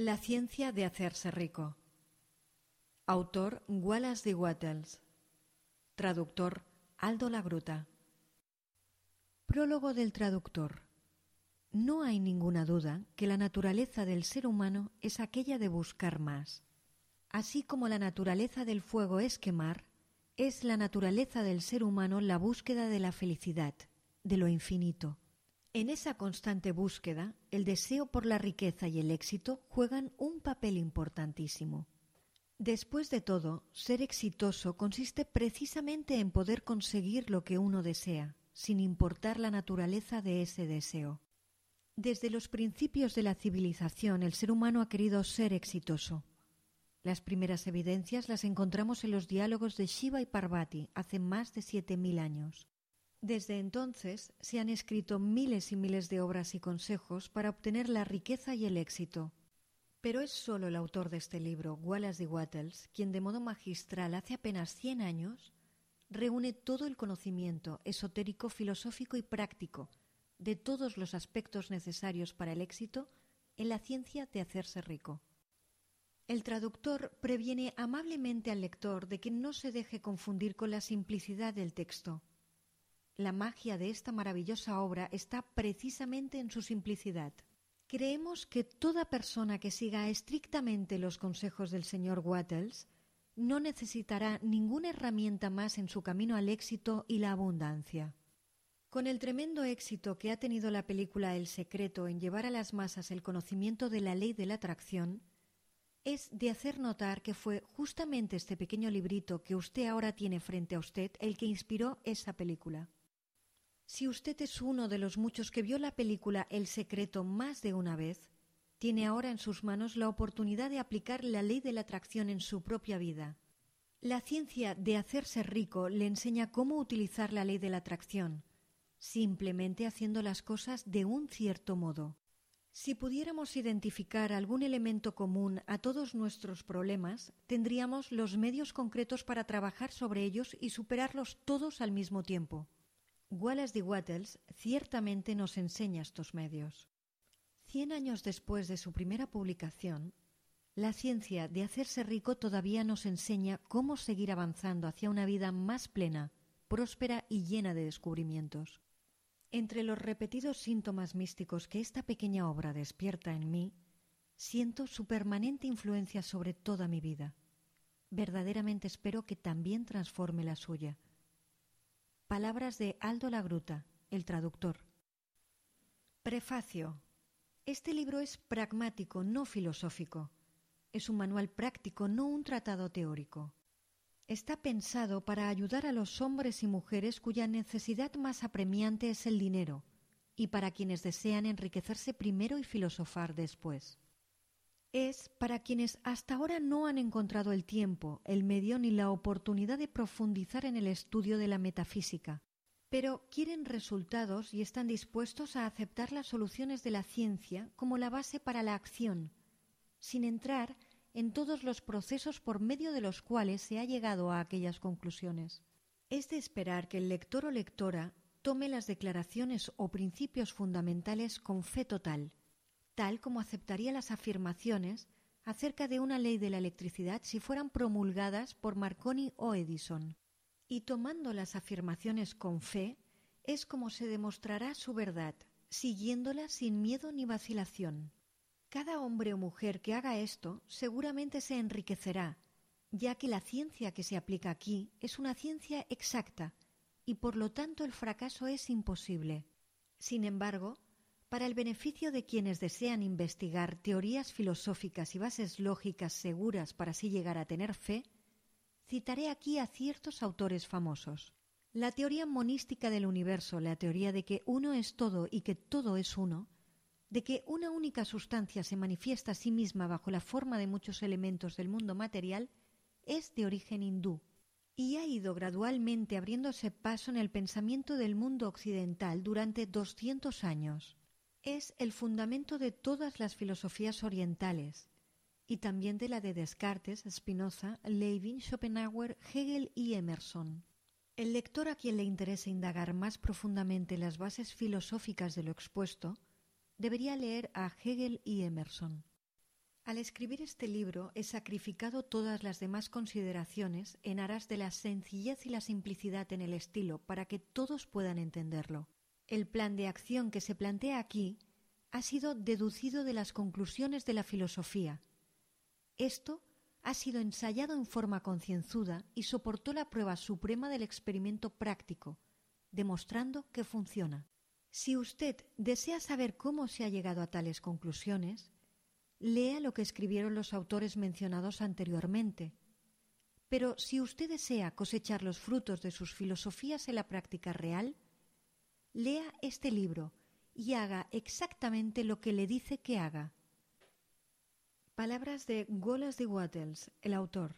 La ciencia de hacerse rico. Autor Wallace D. Wattles. Traductor Aldo Lagruta. Prólogo del traductor. No hay ninguna duda que la naturaleza del ser humano es aquella de buscar más. Así como la naturaleza del fuego es quemar, es la naturaleza del ser humano la búsqueda de la felicidad, de lo infinito. En esa constante búsqueda, el deseo por la riqueza y el éxito juegan un papel importantísimo. Después de todo, ser exitoso consiste precisamente en poder conseguir lo que uno desea, sin importar la naturaleza de ese deseo. Desde los principios de la civilización el ser humano ha querido ser exitoso. Las primeras evidencias las encontramos en los diálogos de Shiva y Parvati hace más de siete mil años. Desde entonces se han escrito miles y miles de obras y consejos para obtener la riqueza y el éxito. Pero es solo el autor de este libro, Wallace D. Wattles, quien de modo magistral hace apenas cien años reúne todo el conocimiento esotérico, filosófico y práctico de todos los aspectos necesarios para el éxito en la ciencia de hacerse rico. El traductor previene amablemente al lector de que no se deje confundir con la simplicidad del texto. La magia de esta maravillosa obra está precisamente en su simplicidad. Creemos que toda persona que siga estrictamente los consejos del señor Wattles no necesitará ninguna herramienta más en su camino al éxito y la abundancia. Con el tremendo éxito que ha tenido la película El secreto en llevar a las masas el conocimiento de la ley de la atracción, es de hacer notar que fue justamente este pequeño librito que usted ahora tiene frente a usted el que inspiró esa película. Si usted es uno de los muchos que vio la película El secreto más de una vez, tiene ahora en sus manos la oportunidad de aplicar la ley de la atracción en su propia vida. La ciencia de hacerse rico le enseña cómo utilizar la ley de la atracción, simplemente haciendo las cosas de un cierto modo. Si pudiéramos identificar algún elemento común a todos nuestros problemas, tendríamos los medios concretos para trabajar sobre ellos y superarlos todos al mismo tiempo. Wallace de Wattles ciertamente nos enseña estos medios. Cien años después de su primera publicación, la ciencia de hacerse rico todavía nos enseña cómo seguir avanzando hacia una vida más plena, próspera y llena de descubrimientos. Entre los repetidos síntomas místicos que esta pequeña obra despierta en mí, siento su permanente influencia sobre toda mi vida. Verdaderamente espero que también transforme la suya. Palabras de Aldo Lagruta, el traductor. Prefacio. Este libro es pragmático, no filosófico. Es un manual práctico, no un tratado teórico. Está pensado para ayudar a los hombres y mujeres cuya necesidad más apremiante es el dinero, y para quienes desean enriquecerse primero y filosofar después. Es para quienes hasta ahora no han encontrado el tiempo, el medio ni la oportunidad de profundizar en el estudio de la metafísica, pero quieren resultados y están dispuestos a aceptar las soluciones de la ciencia como la base para la acción, sin entrar en todos los procesos por medio de los cuales se ha llegado a aquellas conclusiones. Es de esperar que el lector o lectora tome las declaraciones o principios fundamentales con fe total, tal como aceptaría las afirmaciones acerca de una ley de la electricidad si fueran promulgadas por Marconi o Edison y tomando las afirmaciones con fe, es como se demostrará su verdad, siguiéndola sin miedo ni vacilación. Cada hombre o mujer que haga esto seguramente se enriquecerá, ya que la ciencia que se aplica aquí es una ciencia exacta y por lo tanto el fracaso es imposible. Sin embargo, para el beneficio de quienes desean investigar teorías filosóficas y bases lógicas seguras para así llegar a tener fe, citaré aquí a ciertos autores famosos. La teoría monística del universo, la teoría de que uno es todo y que todo es uno, de que una única sustancia se manifiesta a sí misma bajo la forma de muchos elementos del mundo material, es de origen hindú y ha ido gradualmente abriéndose paso en el pensamiento del mundo occidental durante doscientos años. Es el fundamento de todas las filosofías orientales, y también de la de Descartes, Spinoza, Levin, Schopenhauer, Hegel y Emerson. El lector a quien le interese indagar más profundamente las bases filosóficas de lo expuesto debería leer a Hegel y Emerson. Al escribir este libro he sacrificado todas las demás consideraciones en aras de la sencillez y la simplicidad en el estilo para que todos puedan entenderlo. El plan de acción que se plantea aquí ha sido deducido de las conclusiones de la filosofía. Esto ha sido ensayado en forma concienzuda y soportó la prueba suprema del experimento práctico, demostrando que funciona. Si usted desea saber cómo se ha llegado a tales conclusiones, lea lo que escribieron los autores mencionados anteriormente. Pero si usted desea cosechar los frutos de sus filosofías en la práctica real, lea este libro y haga exactamente lo que le dice que haga. Palabras de Wallace de Wattles, el autor.